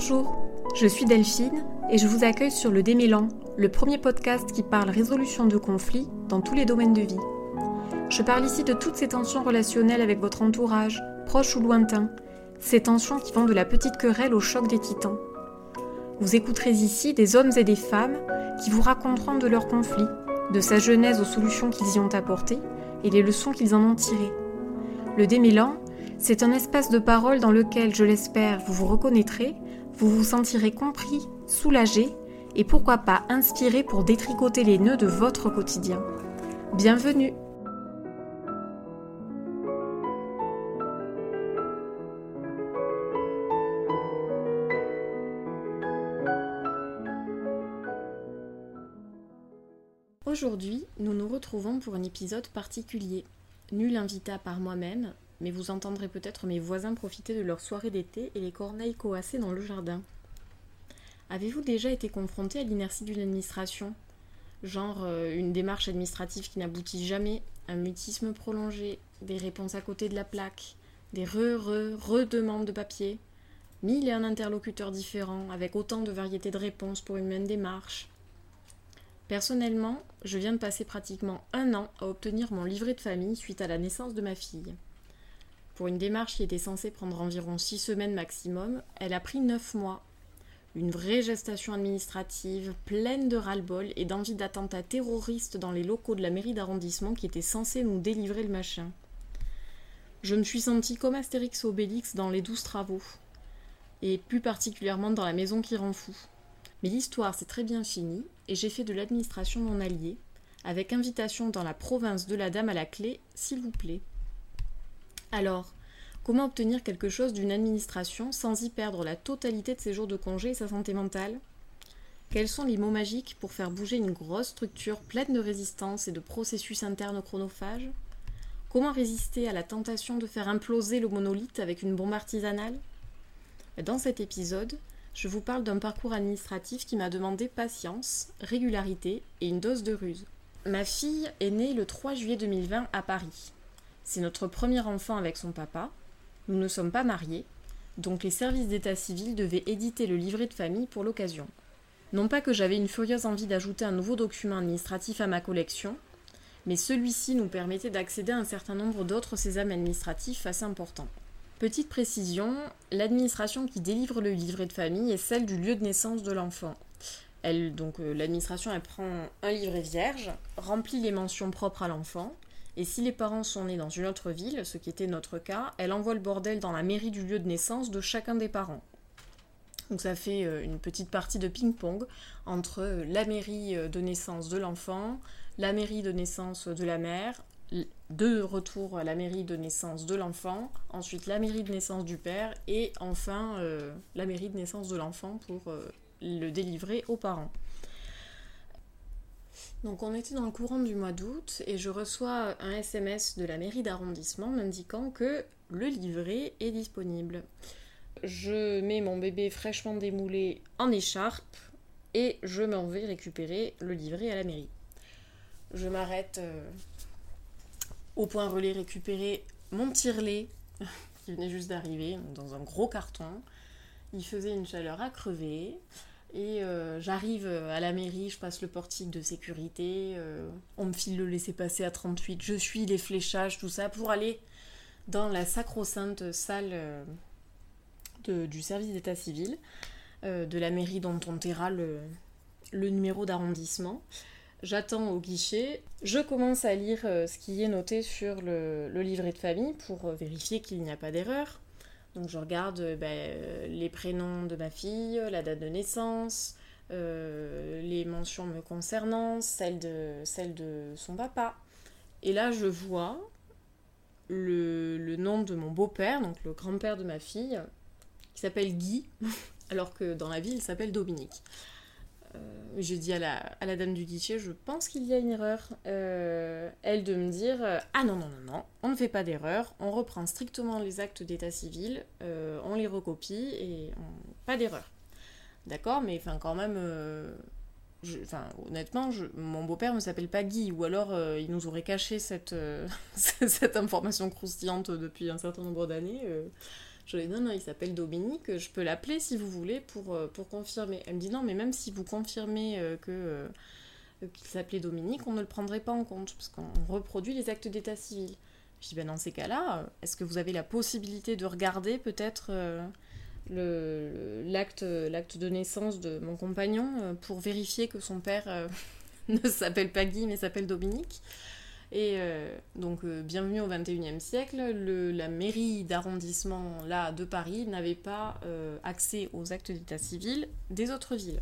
Bonjour, je suis Delphine et je vous accueille sur le Démélan, le premier podcast qui parle résolution de conflits dans tous les domaines de vie. Je parle ici de toutes ces tensions relationnelles avec votre entourage, proche ou lointain, ces tensions qui vont de la petite querelle au choc des titans. Vous écouterez ici des hommes et des femmes qui vous raconteront de leurs conflits, de sa genèse aux solutions qu'ils y ont apportées et les leçons qu'ils en ont tirées. Le démêlant, c'est un espace de parole dans lequel, je l'espère, vous vous reconnaîtrez, vous vous sentirez compris, soulagé et pourquoi pas inspiré pour détricoter les nœuds de votre quotidien. Bienvenue Aujourd'hui, nous nous retrouvons pour un épisode particulier. Nul invita par moi-même, mais vous entendrez peut-être mes voisins profiter de leur soirée d'été et les corneilles coassées dans le jardin. Avez-vous déjà été confronté à l'inertie d'une administration? Genre euh, une démarche administrative qui n'aboutit jamais, un mutisme prolongé, des réponses à côté de la plaque, des re-re-re-demandes de papier, mille et un interlocuteurs différents avec autant de variétés de réponses pour une même démarche, Personnellement, je viens de passer pratiquement un an à obtenir mon livret de famille suite à la naissance de ma fille. Pour une démarche qui était censée prendre environ six semaines maximum, elle a pris neuf mois. Une vraie gestation administrative, pleine de ras-le-bol et d'envie d'attentats terroristes dans les locaux de la mairie d'arrondissement qui étaient censés nous délivrer le machin. Je me suis sentie comme Astérix Obélix dans les douze travaux, et plus particulièrement dans la maison qui rend fou. Mais l'histoire s'est très bien finie et j'ai fait de l'administration mon allié, avec invitation dans la province de la dame à la clé, s'il vous plaît. Alors, comment obtenir quelque chose d'une administration sans y perdre la totalité de ses jours de congé et sa santé mentale? Quels sont les mots magiques pour faire bouger une grosse structure pleine de résistance et de processus internes chronophages? Comment résister à la tentation de faire imploser le monolithe avec une bombe artisanale? Dans cet épisode, je vous parle d'un parcours administratif qui m'a demandé patience, régularité et une dose de ruse. Ma fille est née le 3 juillet 2020 à Paris. C'est notre premier enfant avec son papa. Nous ne sommes pas mariés, donc les services d'état civil devaient éditer le livret de famille pour l'occasion. Non pas que j'avais une furieuse envie d'ajouter un nouveau document administratif à ma collection, mais celui-ci nous permettait d'accéder à un certain nombre d'autres sésames administratifs assez importants. Petite précision, l'administration qui délivre le livret de famille est celle du lieu de naissance de l'enfant. Elle, donc euh, l'administration, elle prend un livret vierge, remplit les mentions propres à l'enfant, et si les parents sont nés dans une autre ville, ce qui était notre cas, elle envoie le bordel dans la mairie du lieu de naissance de chacun des parents. Donc ça fait euh, une petite partie de ping-pong entre euh, la mairie de naissance de l'enfant, la mairie de naissance de la mère, de retour à la mairie de naissance de l'enfant, ensuite la mairie de naissance du père et enfin euh, la mairie de naissance de l'enfant pour euh, le délivrer aux parents. Donc on était dans le courant du mois d'août et je reçois un SMS de la mairie d'arrondissement m'indiquant que le livret est disponible. Je mets mon bébé fraîchement démoulé en écharpe et je m'en vais récupérer le livret à la mairie. Je m'arrête euh, au point relais récupérer mon tire-lait qui venait juste d'arriver dans un gros carton. Il faisait une chaleur à crever. Et euh, j'arrive à la mairie, je passe le portique de sécurité, euh, on me file le laisser-passer à 38, je suis les fléchages, tout ça, pour aller dans la sacro-sainte salle euh, du service d'état civil de la mairie dont on taira le numéro d'arrondissement. J'attends au guichet, je commence à lire euh, ce qui est noté sur le, livret de famille pour euh, vérifier qu'il n'y a pas d'erreur. Donc je regarde euh, ben, les prénoms de ma fille, la date de naissance, les mentions me concernant, celle de, de son papa. Et là je vois le, le nom de mon beau-père, donc le grand-père de ma fille, qui s'appelle Guy, alors que dans la ville il s'appelle Dominique. Euh, je dis à la, à la, dame du guichet, je pense qu'il y a une erreur. Euh, elle de me dire, euh, ah non, non, non, non, on ne fait pas d'erreur, on reprend strictement les actes d'état civil, on les recopie et pas d'erreur. D'accord, mais enfin quand même, honnêtement, mon beau-père ne s'appelle pas Guy, ou alors il nous aurait caché cette, cette information croustillante depuis un certain nombre d'années. Je lui ai dit non, non, il s'appelle Dominique, je peux l'appeler si vous voulez pour, pour confirmer. Elle me dit non, mais même si vous confirmez que qu'il s'appelait Dominique, on ne le prendrait pas en compte, parce qu'on reproduit les actes d'état civil. Je dis, ben dans ces cas-là, est-ce que vous avez la possibilité de regarder peut-être l'acte de naissance de mon compagnon pour vérifier que son père ne s'appelle pas Guy mais s'appelle Dominique? Et euh, donc, euh, bienvenue au 21e siècle, la mairie d'arrondissement là de Paris n'avait pas euh, accès aux actes d'état civil des autres villes.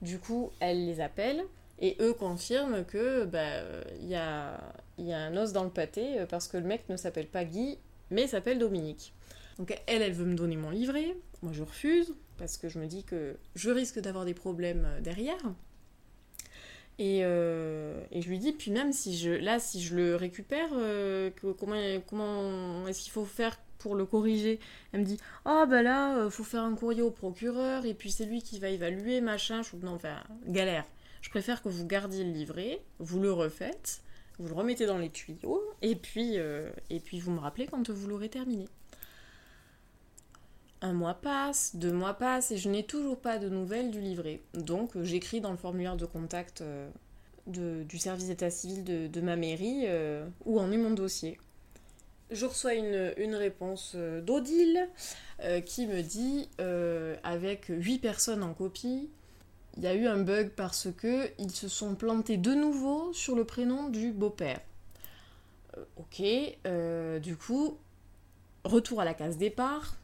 Du coup, elle les appelle et eux confirment que bah, y, a, y a un os dans le pâté parce que le mec ne s'appelle pas Guy mais s'appelle Dominique. Donc elle, elle veut me donner mon livret, moi je refuse parce que je me dis que je risque d'avoir des problèmes derrière. Euh, et, je lui dis, puis même si je, là, si je le récupère, euh, comment, comment est-ce qu'il faut faire pour le corriger? Elle me dit, ah oh, bah là, euh, faut faire un courrier au procureur, et puis c'est lui qui va évaluer, machin. Je non, enfin, galère. Je préfère que vous gardiez le livret, vous le refaites, vous le remettez dans les tuyaux, et puis, et puis vous me rappelez quand vous l'aurez terminé. Un mois passe, deux mois passent et je n'ai toujours pas de nouvelles du livret. Donc euh, j'écris dans le formulaire de contact euh, du service d'état civil de, ma mairie euh, où en est mon dossier. Je reçois une, réponse d'Odile qui me dit, avec huit personnes en copie, il y a eu un bug parce que ils se sont plantés de nouveau sur le prénom du beau-père. ok, du coup, retour à la case départ,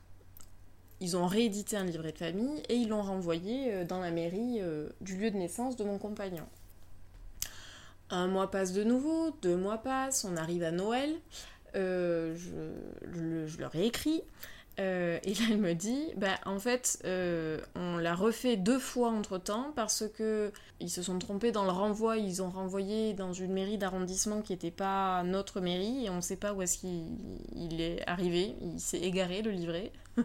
ils ont réédité un livret de famille et ils l'ont renvoyé euh, dans la mairie euh, du lieu de naissance de mon compagnon. Un mois passe de nouveau, deux mois passent, on arrive à Noël, euh, je, leur ai écrit, et là elle me dit, bah en fait on l'a refait deux fois entre temps parce que ils se sont trompés dans le renvoi, ils ont renvoyé dans une mairie d'arrondissement qui n'était pas notre mairie et on ne sait pas où est-ce qu'il est arrivé, il s'est égaré le livret.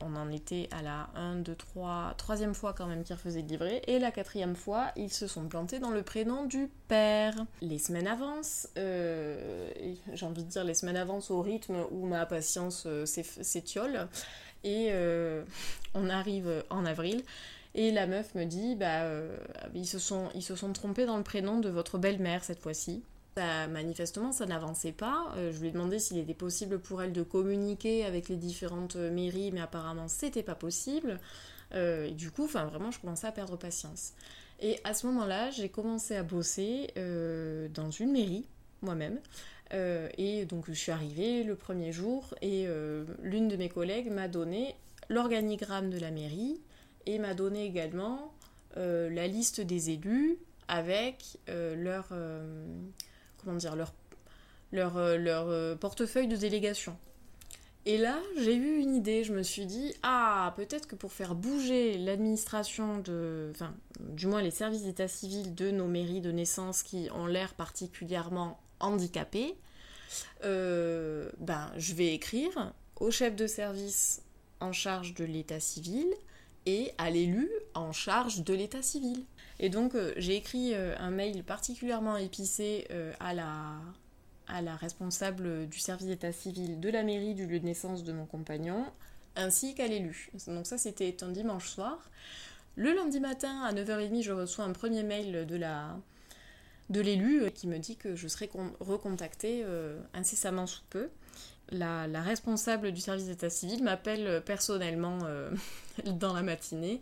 On en était à la 1, 2, 3, troisième fois quand même qu'ils refaisaient le livret. Et la quatrième fois, ils se sont plantés dans le prénom du père. Les semaines avancent, euh, j'ai envie de dire les semaines avancent au rythme où ma patience euh, s'étiole. Et euh, on arrive en avril. Et la meuf me dit, bah, ils, se sont, ils se sont trompés dans le prénom de votre belle-mère cette fois-ci manifestement, ça n'avançait pas. Euh, je lui ai demandé s'il était possible pour elle de communiquer avec les différentes mairies, mais apparemment, c'était pas possible. Euh, et du coup, vraiment, je commençais à perdre patience. Et à ce moment-là, j'ai commencé à bosser euh, dans une mairie, moi-même. et donc, je suis arrivée le premier jour, et l'une de mes collègues m'a donné l'organigramme de la mairie, et m'a donné également la liste des élus avec leur comment dire, leur, leur, euh, leur euh, portefeuille de délégation. Et là, j'ai eu une idée, je me suis dit, ah, peut-être que pour faire bouger l'administration de, enfin, du moins les services d'état civil de nos mairies de naissance qui ont l'air particulièrement handicapés, euh, ben, je vais écrire au chef de service en charge de l'état civil et à l'élu en charge de l'état civil. Et donc euh, j'ai écrit euh, un mail particulièrement épicé euh, à, la, responsable du service d'état civil de la mairie du lieu de naissance de mon compagnon, ainsi qu'à l'élu. Donc ça c'était un dimanche soir. Le lundi matin à 9h30, je reçois un premier mail de la de l'élu qui me dit que je serai recontactée incessamment sous peu. La, responsable du service d'état civil m'appelle personnellement dans la matinée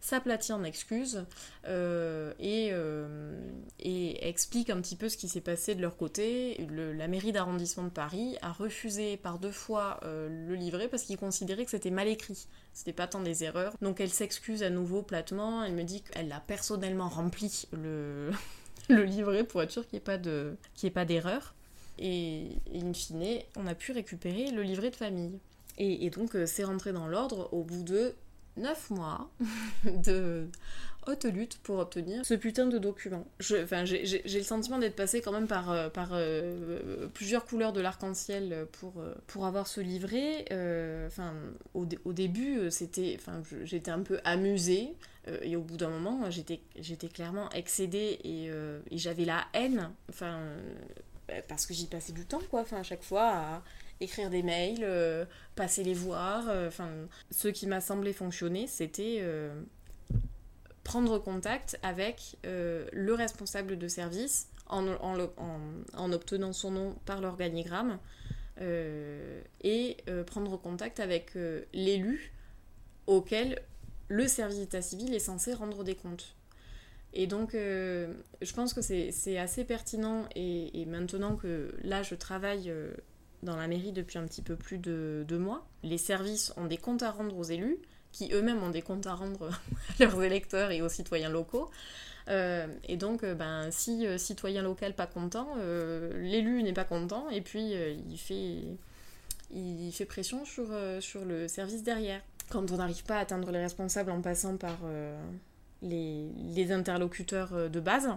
s'aplatit en excuses euh, euh, et, explique un petit peu ce qui s'est passé de leur côté. la mairie d'arrondissement de Paris a refusé par deux fois euh, le livret parce qu'ils considéraient que c'était mal écrit. C'était pas tant des erreurs. Donc elle s'excuse à nouveau platement. Elle me dit qu'elle a personnellement rempli le, livret pour être sûr qu'il n'y ait pas de, Et, in fine, on a pu récupérer le livret de famille. Et, donc c'est rentré dans l'ordre au bout de 9 mois de haute lutte pour obtenir ce putain de document. j'ai le sentiment d'être passé quand même par, euh, par euh, plusieurs couleurs de l'arc-en-ciel pour, euh, pour avoir ce livret. Au, au, début, j'étais un peu amusée. et au bout d'un moment, j'étais, j'étais clairement excédée et, et j'avais la haine. Enfin, parce que j'y passais du temps, quoi. Enfin, à chaque fois à écrire des mails, passer les voir. Enfin, ce qui m'a semblé fonctionner, c'était prendre contact avec le responsable de service en, en, obtenant son nom par l'organigramme et prendre contact avec l'élu auquel le service d'état civil est censé rendre des comptes. Et donc, euh, je pense que c'est assez pertinent. Et, maintenant que là, je travaille euh, dans la mairie depuis un petit peu plus de deux mois, les services ont des comptes à rendre aux élus, qui eux-mêmes ont des comptes à rendre à leurs électeurs et aux citoyens locaux. Euh, et donc, ben, si citoyen local pas content, l'élu n'est pas content, et puis il, fait, il fait pression sur, sur le service derrière. Quand on n'arrive pas à atteindre les responsables en passant par les, interlocuteurs euh, de base,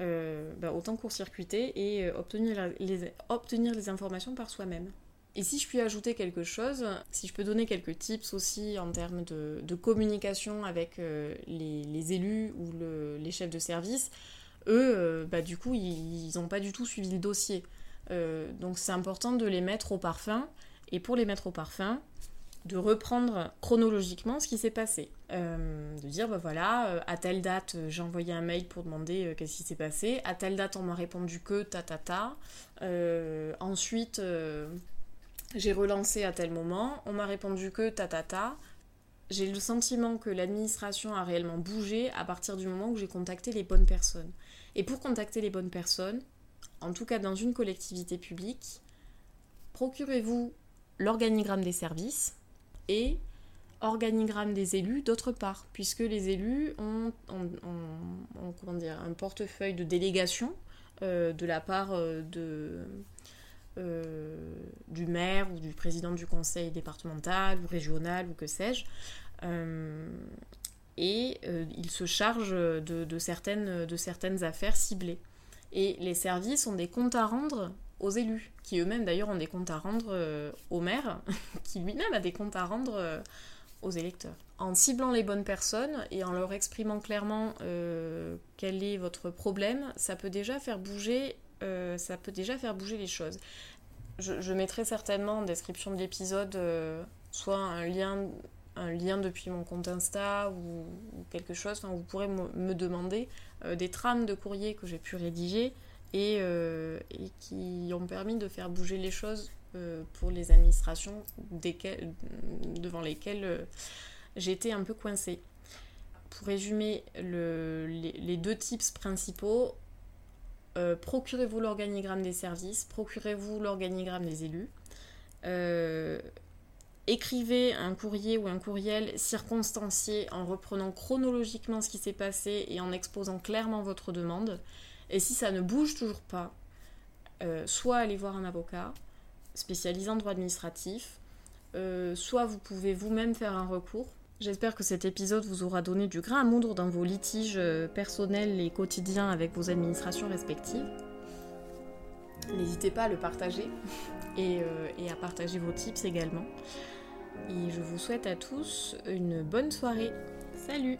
euh, bah, autant court-circuiter et euh, obtenir, les, obtenir les informations par soi-même. Et si je puis ajouter quelque chose, si je peux donner quelques tips aussi en termes de, communication avec les, élus ou les chefs de service, eux, bah, du coup, ils n'ont pas du tout suivi le dossier. donc c'est important de les mettre au parfum. Et pour les mettre au parfum, de reprendre chronologiquement ce qui s'est passé. Euh, de dire, bah voilà, euh, à telle date, euh, j'ai envoyé un mail pour demander qu'est-ce qui s'est passé. À telle date, on m'a répondu que ta ta ta. ensuite, j'ai relancé à tel moment, on m'a répondu que ta ta ta. J'ai le sentiment que l'administration a réellement bougé à partir du moment où j'ai contacté les bonnes personnes. Et pour contacter les bonnes personnes, en tout cas dans une collectivité publique, procurez-vous l'organigramme des services, et organigramme des élus d'autre part, puisque les élus ont, comment dire, un portefeuille de délégation euh, de la part euh, de, euh, du maire ou du président du conseil départemental ou régional ou que sais-je. et il se charge de, de, certaines, de certaines affaires ciblées. Et les services ont des comptes à rendre aux élus, qui eux-mêmes d'ailleurs ont des comptes à rendre euh, au maire, qui lui-même a des comptes à rendre euh, aux électeurs. En ciblant les bonnes personnes et en leur exprimant clairement euh, quel est votre problème, ça peut déjà faire bouger, ça peut déjà faire bouger les choses. Je, mettrai certainement en description de l'épisode soit un lien, un lien depuis mon compte Insta ou, quelque chose, enfin, vous pourrez me demander des trames de courrier que j'ai pu rédiger euh, et, qui ont permis de faire bouger les choses euh, pour les administrations devant lesquelles euh, j'étais un peu coincée. Pour résumer les, deux tips principaux, procurez-vous l'organigramme des services, procurez-vous l'organigramme des élus. écrivez un courrier ou un courriel circonstancié en reprenant chronologiquement ce qui s'est passé et en exposant clairement votre demande. Et si ça ne bouge toujours pas, euh, soit allez voir un avocat spécialisé en droit administratif, euh, soit vous pouvez vous-même faire un recours. J'espère que cet épisode vous aura donné du grain à moudre dans vos litiges euh, personnels et quotidiens avec vos administrations respectives. N'hésitez pas à le partager et, et à partager vos tips également. Et je vous souhaite à tous une bonne soirée. Salut